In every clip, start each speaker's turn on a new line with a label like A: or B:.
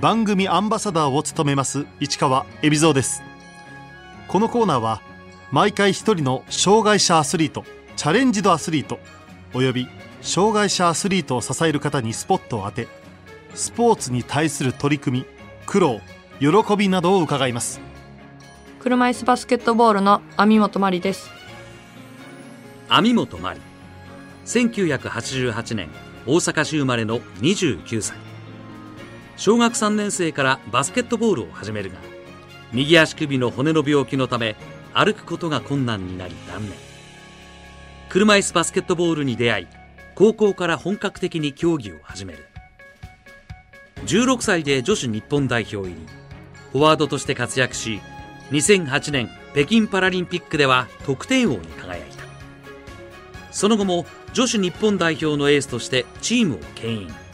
A: 番組アンバサダーを務めます市川恵比蔵です。このコーナーは毎回一人の障害者アスリートチャレンジドアスリートおよび障害者アスリートを支える方にスポットを当てスポーツに対する取り組み苦労喜びなどを伺います。
B: 車椅子バスケットボールの網本真理です。
C: 網本真理1988年大阪市生まれの29歳小学3年生からバスケットボールを始めるが右足首の骨の病気のため歩くことが困難になり断念。車椅子バスケットボールに出会い高校から本格的に競技を始める。16歳で女子日本代表入り。フォワードとして活躍し2008年北京パラリンピックでは得点王に輝いた。その後も女子日本代表のエースとしてチームを牽引。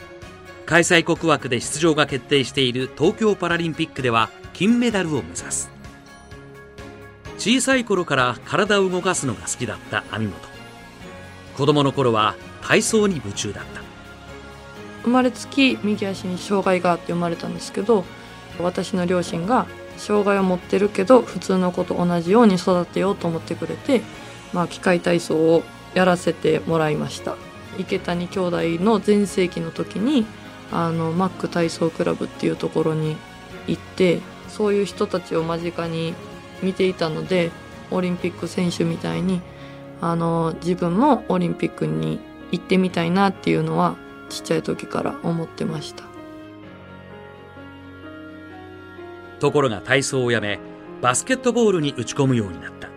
C: 開催国枠で出場が決定している東京パラリンピックでは金メダルを目指す。小さい頃から体を動かすのが好きだった網本。子供の頃は体操に夢中だった。
B: 生まれつき右足に障害があって生まれたんですけど私の両親が障害を持ってるけど普通の子と同じように育てようと思ってくれて、まあ、機械体操をやらせてもらいました。池谷兄弟の全盛期の時にあのマック体操クラブっていうところに行ってそういう人たちを間近に見ていたのでオリンピック選手みたいにあの自分もオリンピックに行ってみたいなっていうのはちっちゃい時から思ってました。
C: ところが体操をやめバスケットボールに打ち込むようになった。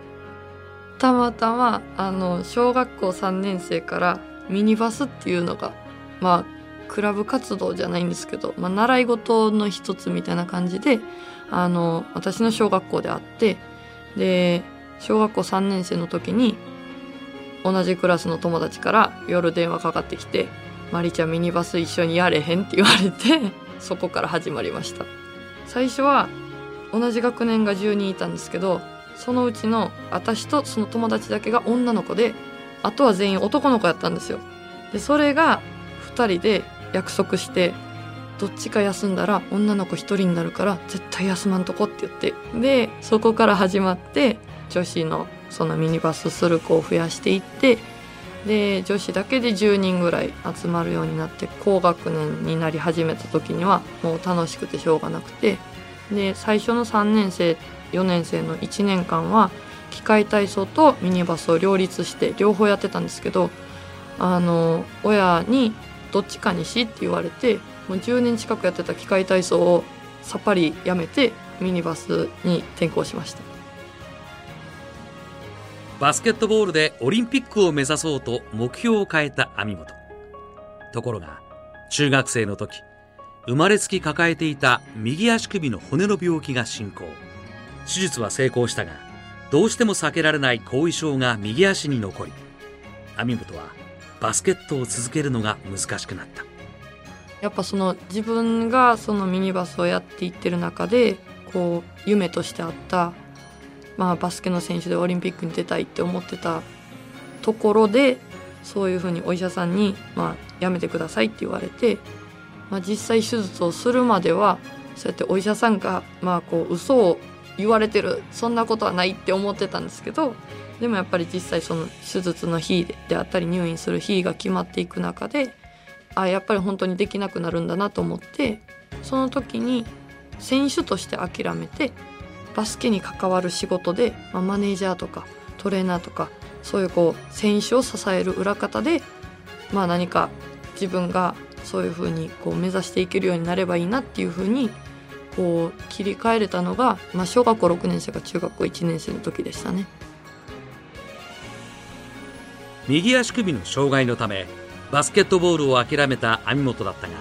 B: たまたまあの小学校3年生からミニバスっていうのがまあクラブ活動じゃないんですけど、まあ、習い事の一つみたいな感じであの私の小学校であってで小学校3年生の時に同じクラスの友達から夜電話かかってきて「マリちゃんミニバス一緒にやれへん」って言われて そこから始まりました。最初は同じ学年が10人いたんですけどそのうちの私とその友達だけが女の子であとは全員男の子やったんですよ。でそれが2人で約束してどっちか休んだら女の子1人になるから絶対休まんとこって言って。でそこから始まって女子のそのミニバスする子を増やしていってで女子だけで10人ぐらい集まるようになって高学年になり始めた時にはもう楽しくてしょうがなくて。で最初の3年生4年生の1年間は機械体操とミニバスを両立して両方やってたんですけどあの親にどっちかにしって言われてもう10年近くやってた機械体操をさっぱりやめてミニバスに転向しました。
C: バスケットボールでオリンピックを目指そうと目標を変えた網本。ところが中学生の時生まれつき抱えていた右足首の骨の病気が進行。手術は成功したがどうしても避けられない後遺症が右足に残り網本はバスケットを続けるのが難しくなった。
B: やっぱその自分がそのミニバスをやっていってる中でこう夢としてあったまあ、バスケの選手でオリンピックに出たいって思ってたところでそういうふうにお医者さんに、まあ、やめてくださいって言われて、まあ、実際手術をするまではそうやってお医者さんが、まあ、こう嘘を言われてるそんなことはないって思ってたんですけどでもやっぱり実際その手術の日であったり入院する日が決まっていく中であやっぱり本当にできなくなるんだなと思ってその時に選手として諦めてバスケに関わる仕事で、まあ、マネージャーとかトレーナーとかそういうこう選手を支える裏方で、まあ、何か自分がそういうふうにこう目指していけるようになればいいなっていうふうにこう切り替えれたのが、まあ、小学校6年生か中学校1年生の時でしたね。
C: 右足首の障害のためバスケットボールを諦めた網本だったが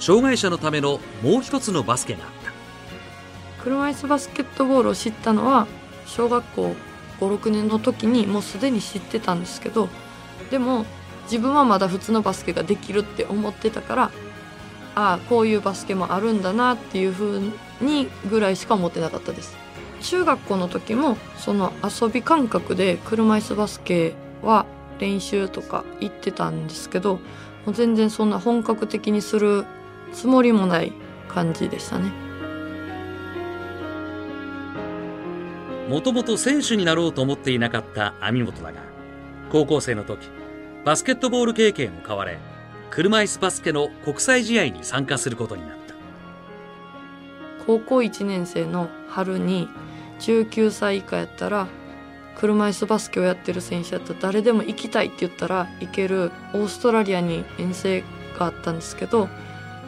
C: 障害者のためのもう一つのバスケがあった。
B: 車椅子バスケットボールを知ったのは小学校56年の時にもうすでに知ってたんですけどでも自分はまだ普通のバスケができるって思ってたからああこういうバスケもあるんだなっていうふうにぐらいしか思ってなかったです中学校の時もその遊び感覚で車椅子バスケは練習とか行ってたんですけどもう全然そんな本格的にするつもりもない感じでしたね。
C: もともと選手になろうと思っていなかった網本だが高校生の時バスケットボール経験を買われ車椅子バスケの国際試合に参加することになった。
B: 高校1年生の春に19歳以下やったら車椅子バスケをやってる選手やったら誰でも行きたいって言ったら行けるオーストラリアに遠征があったんですけど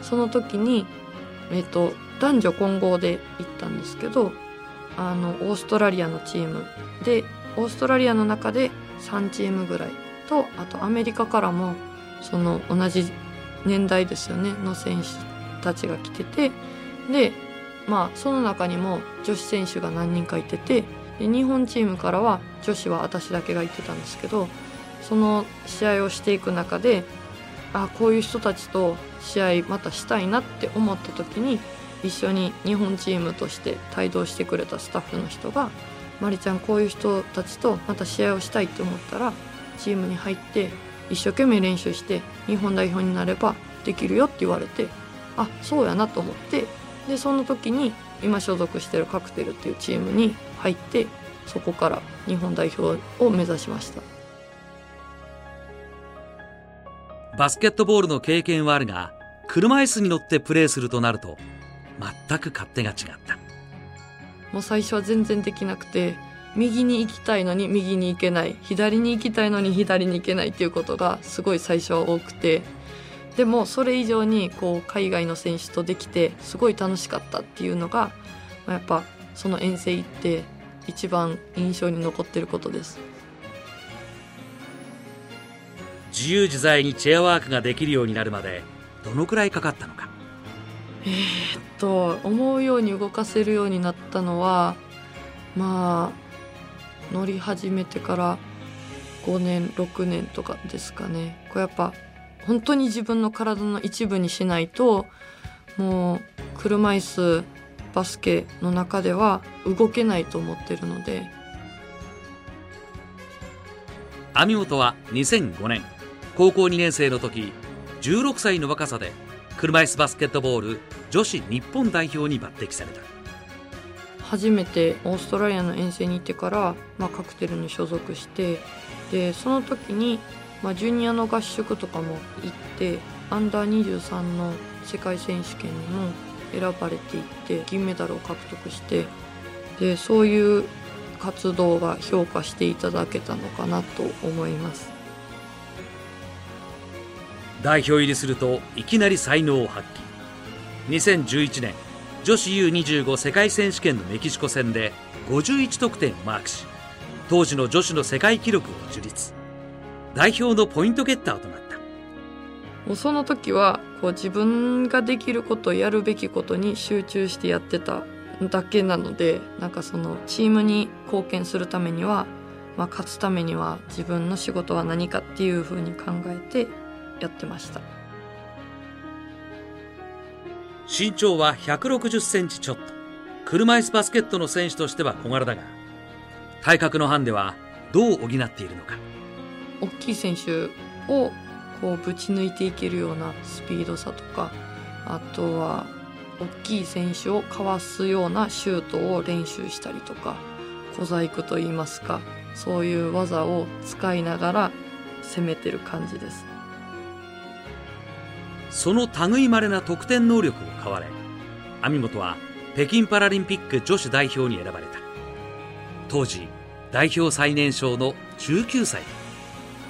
B: その時に、えっと男女混合で行ったんですけどあのオーストラリアのチームでオーストラリアの中で3チームぐらいとあとアメリカからもその同じ年代ですよね。の選手たちが来てて。でまあその中にも女子選手が何人かいてて。で日本チームからは女子は私だけが行ってたんですけどその試合をしていく中であこういう人たちと試合またしたいなって思った時に一緒に日本チームとして帯同してくれたスタッフの人が「まりちゃんこういう人たちとまた試合をしたいって思ったらチームに入って一生懸命練習して日本代表になればできるよ」って言われてあそうやなと思ってでその時に今所属してるカクテルっていうチームに入ってそこから日本代表を目指しました。
C: バスケットボールの経験はあるが車椅子に乗ってプレーするとなると全く勝手が違った。
B: もう最初は全然できなくて右に行きたいのに右に行けない。左に行きたいのに左に行けないっていうことがすごい最初は多くて。でもそれ以上にこう海外の選手とできてすごい楽しかったっていうのがやっぱその遠征行って一番印象に残ってることです。
C: 自由自在にチェアワークができるようになるまでどのくらいかかったのか？
B: えー、っと思うように動かせるようになったのはまあ乗り始めてから5年6年とかですかね。これやっぱ本当に自分の体の一部にしないともう車椅子バスケの中では動けないと思ってるので。
C: 網本は2005年。高校2年生の時16歳の若さで車椅子バスケットボール女子日本代表に抜擢された。
B: 初めてオーストラリアの遠征に行ってから、まあ、カクテルに所属してでその時に、まあ、ジュニアの合宿とかも行ってアンダー23の世界選手権にも選ばれていって銀メダルを獲得してでそういう活動が評価していただけたのかなと思います。
C: 代表入りするといきなり才能を発揮。2011年女子 U25 世界選手権のメキシコ戦で51得点をマークし当時の女子の世界記録を樹立。代表のポイントゲッターとなった。
B: もうその時はこう自分ができることやるべきことに集中してやってただけなのでなんかそのチームに貢献するためには、まあ、勝つためには自分の仕事は何かっていうふうに考えてやってました。
C: 身長は160センチちょっと。車椅子バスケットの選手としては小柄だが体格のハンデはどう補っているのか。
B: 大きい選手をこうぶち抜いていけるようなスピードさとかあとは大きい選手をかわすようなシュートを練習したりとか小細工といいますかそういう技を使いながら攻めてる感じです。
C: その類まれな得点能力を買われ網本は北京パラリンピック女子代表に選ばれた。当時代表最年少の19歳。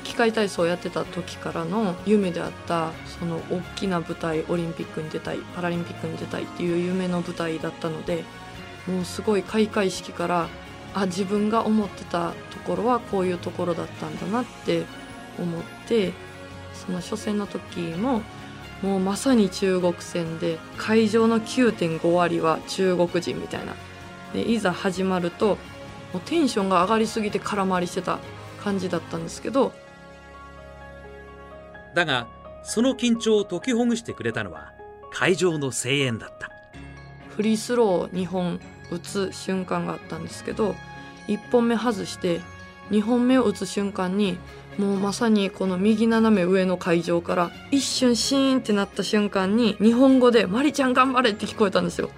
B: 機械体操をやってた時からの夢であったその大きな舞台オリンピックに出たいパラリンピックに出たいっていう夢の舞台だったのでもうすごい開会式からあ自分が思ってたところはこういうところだったんだなって思ってその初戦の時ももうまさに中国戦で会場の9.5割は中国人みたいな。でいざ始まるともうテンションが上がりすぎて空回りしてた感じだったんですけど。
C: だがその緊張を解きほぐしてくれたのは会場の声援だった。
B: フリースローを2本打つ瞬間があったんですけど1本目外して2本目を打つ瞬間にもうまさにこの右斜め上の会場から一瞬シーンってなった瞬間に日本語で「マリちゃん頑張れ!」って聞こえたんですよ。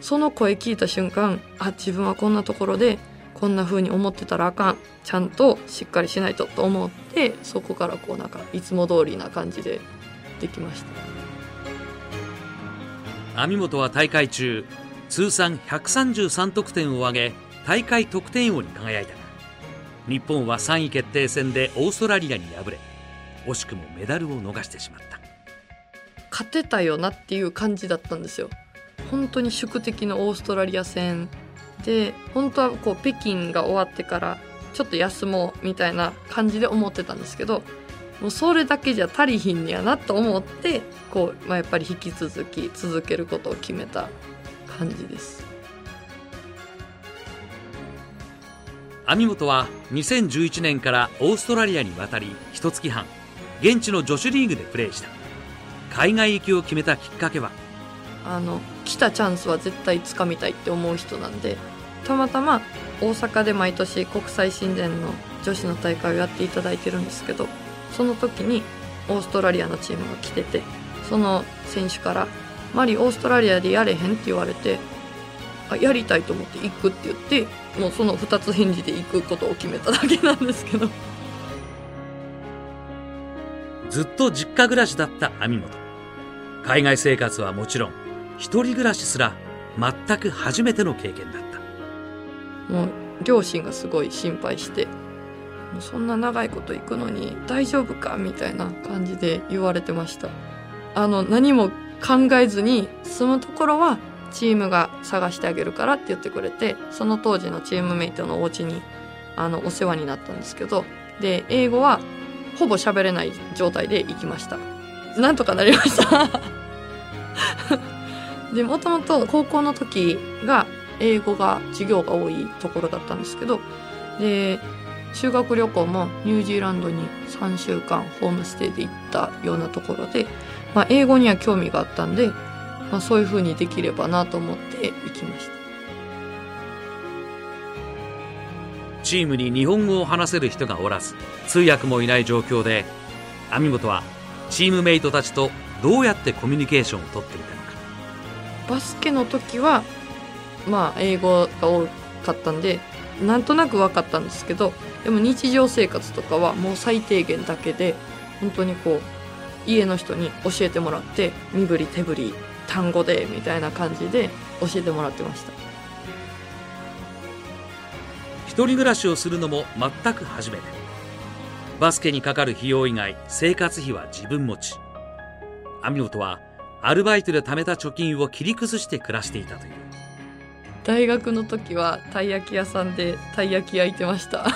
B: その声聞いた瞬間あ自分はこんなところでこんな風に思ってたらあかんちゃんとしっかりしないとと思ってそこからこうなんかいつも通りな感じでできました
C: 網本は大会中通算133得点を挙げ大会得点王に輝いた日本は3位決定戦でオーストラリアに敗れ惜しくもメダルを逃してしまった。
B: 勝てたよなっていう感じだったんですよ。本当に宿敵のオーストラリア戦で本当はこう北京が終わってからちょっと休もうみたいな感じで思ってたんですけどもうそれだけじゃ足りひんやなと思ってこう、まあ、やっぱり引き続き続けることを決めた感じです。
C: 網本は2011年からオーストラリアに渡り一月半現地の女子リーグでプレーした海外行きを決めたきっかけは？
B: あの来たチャンスは絶対つかみたいって思う人なんでたまたま大阪で毎年国際親善の女子の大会をやっていただいてるんですけどその時にオーストラリアのチームが来ててその選手から「マリオーストラリアでやれへん?」って言われて「あやりたいと思って行く」って言ってもうその2つ返事で行くことを決めただけなんですけど。
C: ずっと実家暮らしだった網本海外生活はもちろん一人暮らしすら全く初めての経験だった。
B: もう両親がすごい心配してそんな長いこと行くのに大丈夫かみたいな感じで言われてました。あの何も考えずに住むところはチームが探してあげるからって言ってくれてその当時のチームメイトのお家にあのお世話になったんですけどで英語はほぼ喋れない状態で行きました。なんとかなりました。でもともと高校の時が英語が授業が多いところだったんですけどで修学旅行もニュージーランドに3週間ホームステイで行ったようなところで、まあ、英語には興味があったんで、まあ、そういうふうにできればなと思って行きました。
C: チームに日本語を話せる人がおらず通訳もいない状況で網本はチームメイトたちとどうやってコミュニケーションをとっていたのか。
B: バスケの時はまあ英語が多かったんでなんとなく分かったんですけどでも日常生活とかはもう最低限だけで本当にこう家の人に教えてもらって身振り手振り単語でみたいな感じで教えてもらってました。
C: 一人暮らしをするのも全く初めて。バスケにかかる費用以外生活費は自分持ち。網本はアルバイトで貯めた貯金を切り崩して暮らしていたという。
B: 大学の時はたい焼き屋さんでたい焼き焼いてました。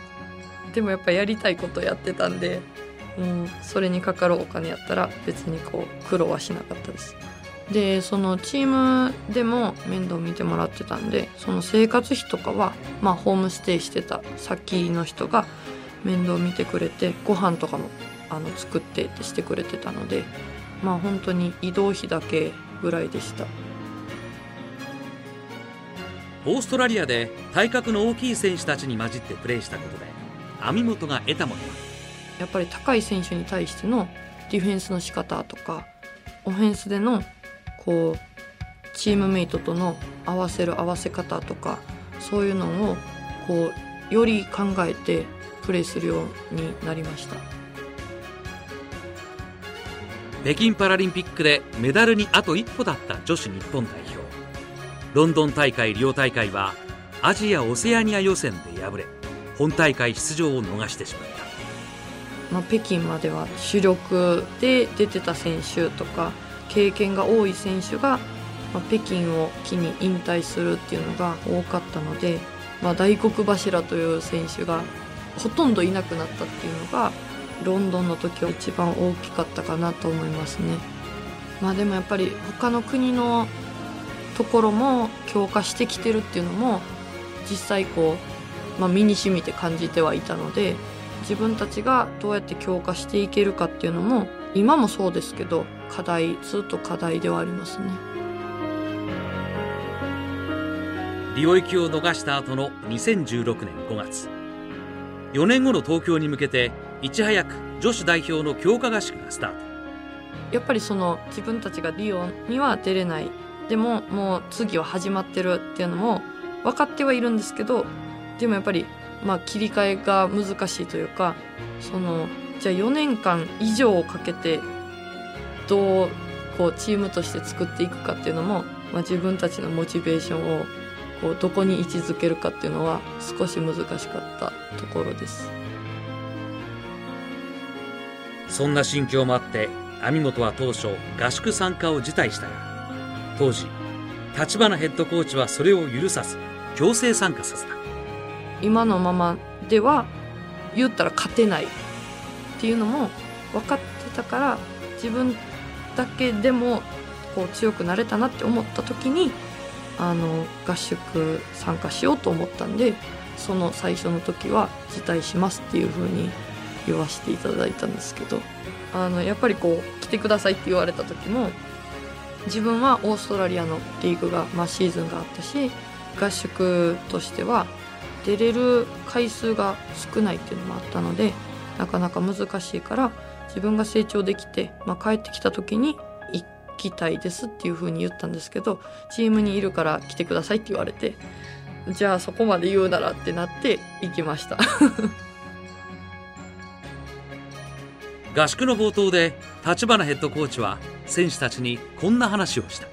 B: でもやっぱやりたいことやってたんで、うん、それにかかるお金やったら別にこう苦労はしなかったですでそのチームでも面倒見てもらってたんでその生活費とかはまあホームステイしてた先の人が面倒見てくれてご飯とかもあの作ってってしてくれてたのでまあ本当に移動費だけぐらいでした。
C: オーストラリアで体格の大きい選手たちに混じってプレーしたことで網本が得たものは？
B: やっぱり高い選手に対してのディフェンスの仕方とかオフェンスでのこうチームメイトとの合わせる合わせ方とかそういうのをこうより考えてプレーするようになりました。
C: 北京パラリンピックでメダルにあと一歩だった女子日本代表。ロンドン大会リオ大会はアジア・オセアニア予選で敗れ本大会出場を逃してしまった。
B: まあ、北京までは主力で出てた選手とか経験が多い選手が、まあ、北京を機に引退するっていうのが多かったので、まあ、大黒柱という選手がほとんどいなくなったっていうのがロンドンの時は一番大きかったかなと思いますね。まあ、でもやっぱり他の国のところも強化してきてるっていうのも実際こう、まあ、身に染みて感じてはいたので自分たちがどうやって強化していけるかっていうのも今もそうですけど課題ずっと課題ではありますね。
C: リオ行きを逃した後の2016年5月。4年後の東京に向けていち早く女子代表の強化合宿がスタート。
B: やっぱりその自分たちがリオには出れない。でももう次は始まってるっていうのも分かってはいるんですけどでもやっぱりまあ切り替えが難しいというかそのじゃあ4年間以上をかけてどうこうチームとして作っていくかっていうのも、まあ、自分たちのモチベーションをこうどこに位置づけるかっていうのは少し難しかったところです。
C: そんな心境もあって網本は当初合宿参加を辞退したが当時立花ヘッドコーチはそれを許さず強制参加させた
B: 今のままでは言ったら勝てないっていうのも分かってたから自分だけでもこう強くなれたなって思った時にあの合宿参加しようと思ったんでその最初の時は辞退しますっていう風に言わせていただいたんですけどあのやっぱりこう来てくださいって言われた時も自分はオーストラリアのリーグが、まあ、シーズンがあったし合宿としては出れる回数が少ないっていうのもあったのでなかなか難しいから自分が成長できて、まあ、帰ってきた時に行きたいですっていうふうに言ったんですけどチームにいるから来てくださいって言われてじゃあそこまで言うならってなって行きました。
C: 合宿の冒頭で立花ヘッドコーチは選手たちにこんな話をした。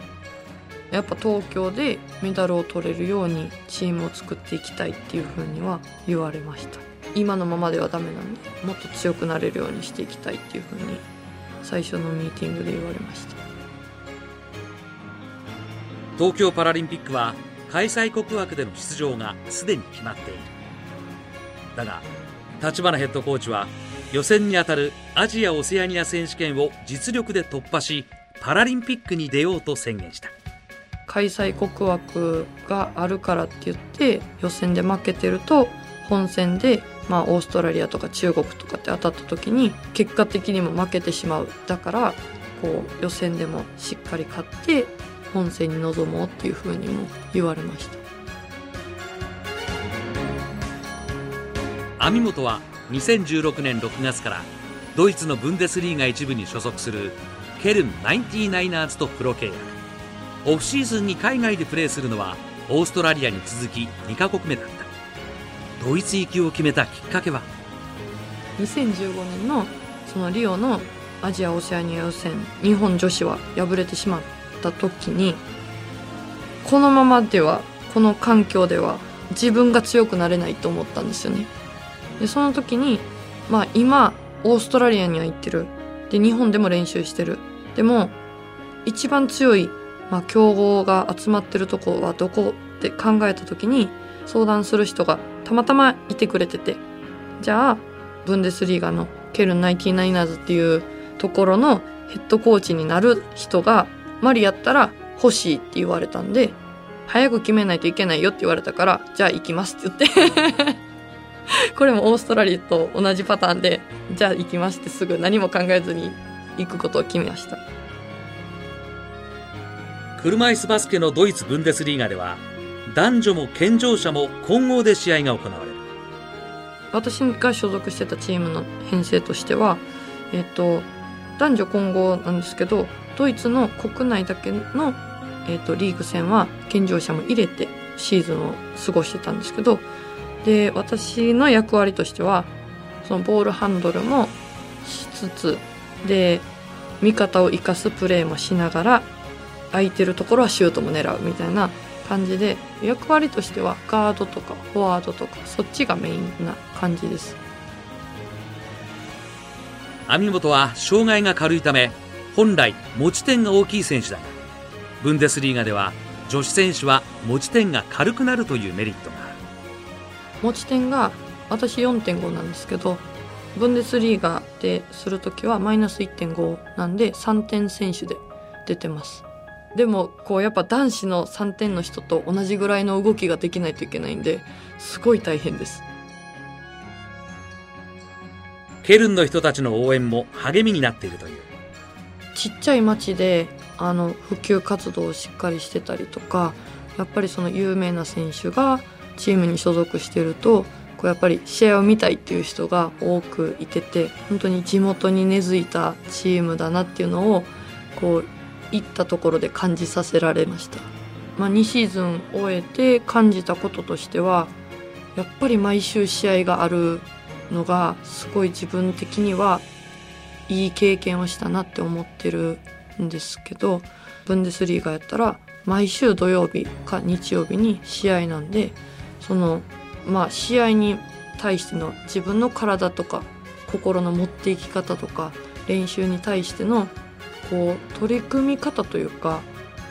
B: やっぱ東京でメダルを取れるようにチームを作っていきたいっていうふうには言われました今のままではダメなんでもっと強くなれるようにしていきたいっていうふうに最初のミーティングで言われました。
C: 東京パラリンピックは開催国枠での出場がすでに決まっている。だが立花ヘッドコーチは予選にあたるアジア・オセアニア選手権を実力で突破しパラリンピックに出ようと宣言した。
B: 開催国枠があるからって言って予選で負けてると本戦で、まあ、オーストラリアとか中国とかって当たった時に結果的にも負けてしまう。だからこう予選でもしっかり勝って本戦に臨もうっていうふうにも言われました。
C: 網本は2016年6月からドイツのブンデスリーガ一部に所属するケルン 99ers とプロ契約。オフシーズンに海外でプレーするのはオーストラリアに続き2カ国目だ。ドイツ行きを決めたきっかけは
B: ？2015年のそのリオのアジア・オセアニア予選日本女子は敗れてしまった時にこのままではこの環境では自分が強くなれないと思ったんですよね。でその時にまあ今オーストラリアには行ってる。で日本でも練習してる。でも一番強い、まあ、強豪が集まってるとこはどこって考えた時に相談する人がたまたまいてくれてて。じゃあブンデスリーガのケルン 99ers っていうところのヘッドコーチになる人がマリやったら欲しいって言われたんで早く決めないといけないよって言われたからじゃあ行きますって言って。これもオーストラリアと同じパターンでじゃあ行きますってすぐ何も考えずに行くことを決めました。
C: 車椅子バスケのドイツブンデスリーガでは男女も健常者も混合で試合が行われる。
B: 私が所属してたチームの編成としては、えっと、男女混合なんですけどドイツの国内だけの、えっと、リーグ戦は健常者も入れてシーズンを過ごしてたんですけどで私の役割としてはそのボールハンドルもしつつで味方を生かすプレーもしながら空いてるところはシュートも狙うみたいな感じで役割としてはガードとかフォワードとかそっちがメインな感じです。
C: 網本は障害が軽いため本来持ち点が大きい選手だがブンデスリーガでは女子選手は持ち点が軽くなるというメリットがある。
B: 持ち点が私4.5なんですけどブンデスリーガでする時はマイナス1.5なんで3点選手で出てますでもこうやっぱ男子の3点の人と同じぐらいの動きができないといけないんですごい大変です。
C: ケルンの人たちの応援も励みになっているという。
B: ちっちゃい町であの普及活動をしっかりしてたりとかやっぱりその有名な選手がチームに所属してるとこうやっぱり試合を見たいっていう人が多くいてて本当に地元に根付いたチームだなっていうのをこう行ったところで感じさせられました、まあ、2シーズン終えて感じたこととしてはやっぱり毎週試合があるのがすごい自分的にはいい経験をしたなって思ってるんですけどブンデスリーガやったら毎週土曜日か日曜日に試合なんでそのまあ試合に対しての自分の体とか心の持っていき方とか練習に対してのこう取り組み方というか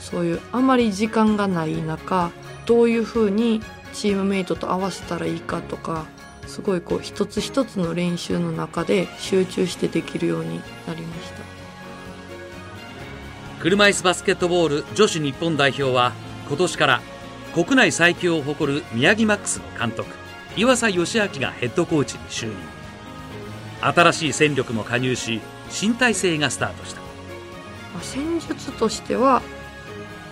B: そういうあまり時間がない中どういうふうにチームメイトと合わせたらいいかとかすごいこう一つ一つの練習の中で集中してできるようになりました。
C: 車いすバスケットボール女子日本代表は今年から国内最強を誇る宮城マックスの監督岩佐義明がヘッドコーチに就任。新しい戦力も加入し新体制がスタートした。
B: まあ戦術としては、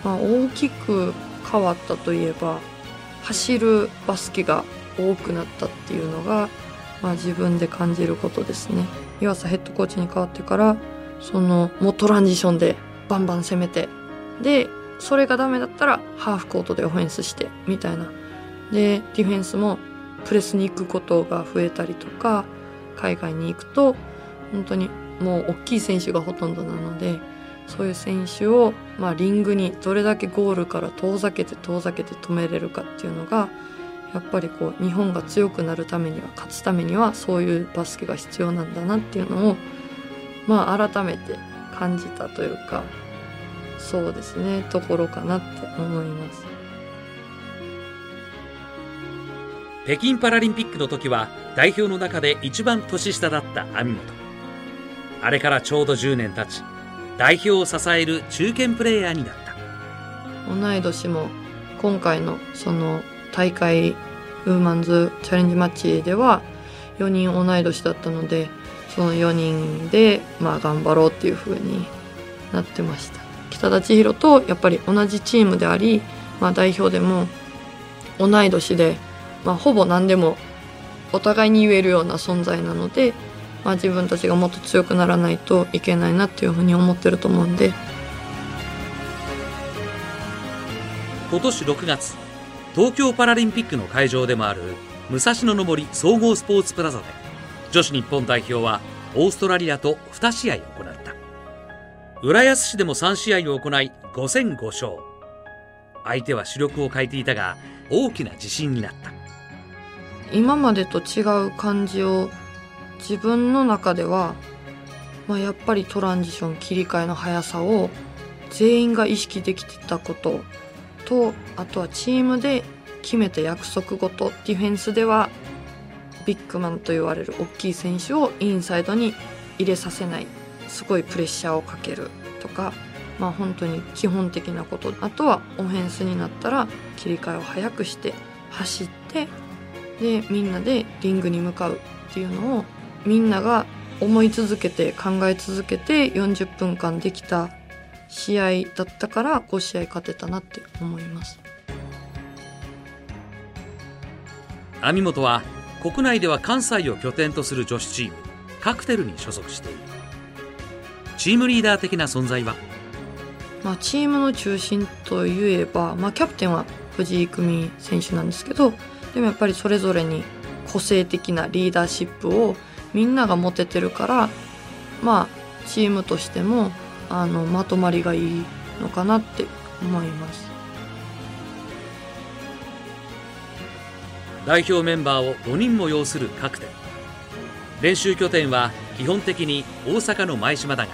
B: まあ、大きく変わったといえば走るバスケが多くなったっていうのが、まあ、自分で感じることですね。岩佐ヘッドコーチに変わってからそのもうトランジションでバンバン攻めてでそれがダメだったらハーフコートでオフェンスしてみたいな。でディフェンスもプレスに行くことが増えたりとか海外に行くと本当にもう大きい選手がほとんどなのでそういう選手を、まあ、リングにどれだけゴールから遠ざけて遠ざけて止めれるかっていうのがやっぱりこう日本が強くなるためには勝つためにはそういうバスケが必要なんだなっていうのをまあ改めて感じたというかそうですねところかなって思います。
C: 北京パラリンピックの時は代表の中で一番年下だった網本あれからちょうど10年経ち代表を支える中堅プレーヤーになった。
B: 同い年も今回のその大会ウーマンズチャレンジマッチでは4人同い年だったのでその4人でまあ頑張ろうっていう風になってました。北田千尋とやっぱり同じチームであり、まあ、代表でも同い年で、まあ、ほぼ何でもお互いに言えるような存在なので、まあ、自分たちがもっと強くならないといけないなっていうふうに思ってると思うんで。
C: 今年6月東京パラリンピックの会場でもある武蔵野の森総合スポーツプラザで女子日本代表はオーストラリアと2試合を行った。浦安市でも3試合を行い5戦5勝。相手は主力を欠いていたが大きな自信になった。
B: 今までと違う感じを自分の中では、まあ、やっぱりトランジション切り替えの速さを全員が意識できてたこととあとはチームで決めた約束事ディフェンスではビッグマンと言われる大きい選手をインサイドに入れさせないすごいプレッシャーをかけるとかまあ本当に基本的なこと。あとはオフェンスになったら切り替えを早くして走ってでみんなでリングに向かうっていうのをみんなが思い続けて考え続けて40分間できた試合だったから5試合勝てたなって思います。
C: 網本は国内では関西を拠点とする女子チームカクテルに所属している。チームリーダー的な存在は？
B: まあ、チームの中心といえば、まあ、キャプテンは藤井久美選手なんですけどでもやっぱりそれぞれに個性的なリーダーシップをみんなが持ててるからまあチームとしてもあのまとまりがいいのかなって思います。
C: 代表メンバーを5人も擁するカクテル練習拠点は基本的に大阪の舞島だが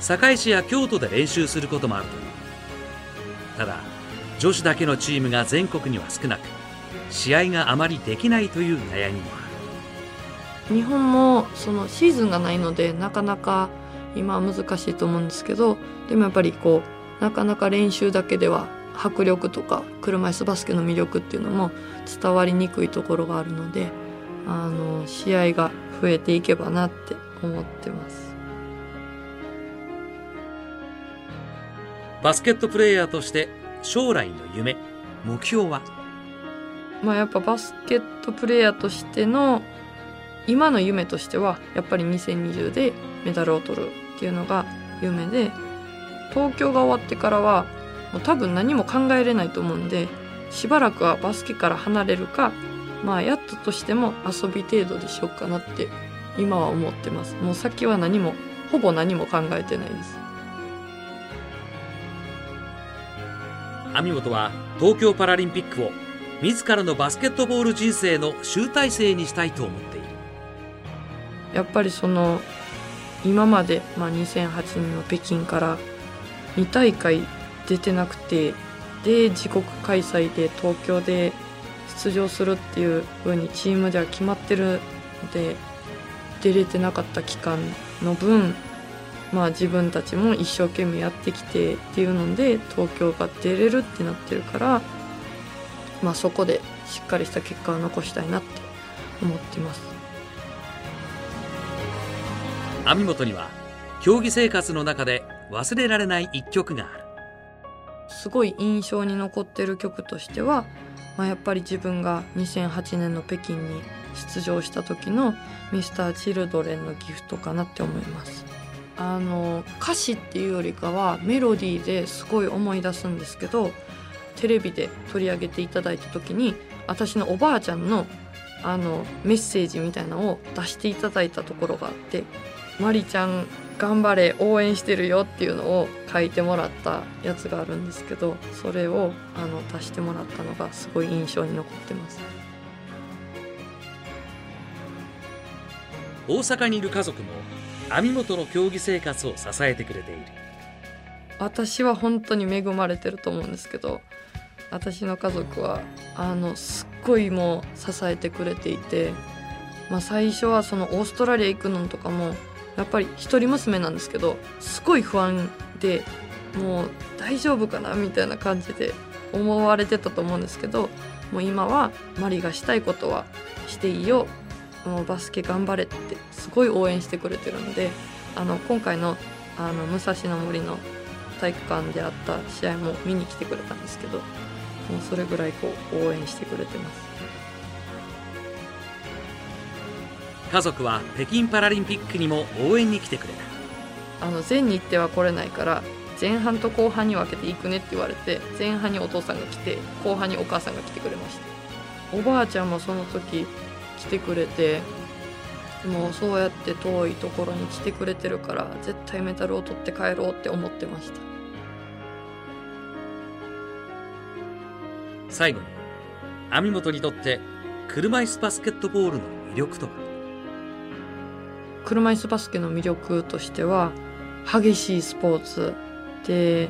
C: 堺市や京都で練習することもあるという。ただ女子だけのチームが全国には少なく試合があまりできないという悩みもある。
B: 日本もそのシーズンがないのでなかなか今は難しいと思うんですけどでもやっぱりこうなかなか練習だけでは迫力とか車椅子バスケの魅力っていうのも伝わりにくいところがあるのであの試合が増えていけばなって思ってます。
C: バスケットプレーヤーとして将来の夢目標は？
B: まあやっぱバスケットプレーヤーとしての今の夢としてはやっぱり2020でメダルを取るっていうのが夢で東京が終わってからはもう多分何も考えれないと思うんでしばらくはバスケから離れるかまあやったとしても遊び程度でしようかなって今は思ってます。もう先は何もほぼ何も考えてないです。
C: 網本は東京パラリンピックを自らのバスケットボール人生の集大成にしたいと思っている。
B: やっぱりその今まで、まあ、2008年の北京から2大会出てなくてで自国開催で東京で出場するっていう風にチームでは決まってるので出れてなかった期間の分まあ自分たちも一生懸命やってきてっていうので東京が出れるってなってるからまあそこでしっかりした結果を残したいなって思ってます。
C: 網本には競技生活の中で忘れられない一曲がある。
B: すごい印象に残ってる曲としては、まあ、やっぱり自分が2008年の北京に出場した時の Mr.Children のギフトかなって思います。あの歌詞っていうよりかはメロディーですごい思い出すんですけどテレビで取り上げていただいた時に私のおばあちゃんのあのメッセージみたいなのを出していただいたところがあって「まりちゃん頑張れ応援してるよ」っていうのを書いてもらったやつがあるんですけどそれをあの出してもらったのがすごい印象に残ってます。
C: 大阪にいる家族も網本の競技生活を支えてくれている
B: 私は本当に恵まれてると思うんですけど私の家族はあのすっごいもう支えてくれていて、まあ、最初はそのオーストラリア行くのとかもやっぱり一人娘なんですけどすごい不安でもう大丈夫かなみたいな感じで思われてたと思うんですけどもう今はマリがしたいことはしていいよ。もうバスケ頑張れってすごい応援してくれてるのであの今回のあの武蔵野森の体育館であった試合も見に来てくれたんですけどもうそれぐらいこう応援してくれてます。
C: 家族は北京パラリンピックにも応援に来てくれた。
B: あの全日程は来れないから前半と後半に分けて行くねって言われて前半にお父さんが来て後半にお母さんが来てくれました。おばあちゃんもその時来てくれてもうそうやって遠いところに来てくれてるから絶対メダルを取って帰ろうって思ってました。
C: 最後に網本にとって車椅子バスケットボールの魅力とは？
B: 車椅子バスケの魅力としては激しいスポーツで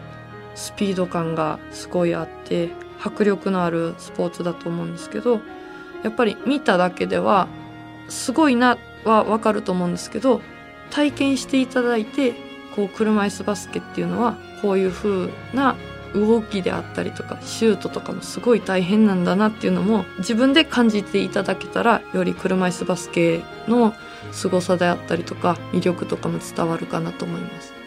B: スピード感がすごいあって迫力のあるスポーツだと思うんですけどやっぱり見ただけではすごいなはわかると思うんですけど体験していただいてこう車椅子バスケっていうのはこういう風な動きであったりとかシュートとかもすごい大変なんだなっていうのも自分で感じていただけたらより車椅子バスケの凄さであったりとか魅力とかも伝わるかなと思います。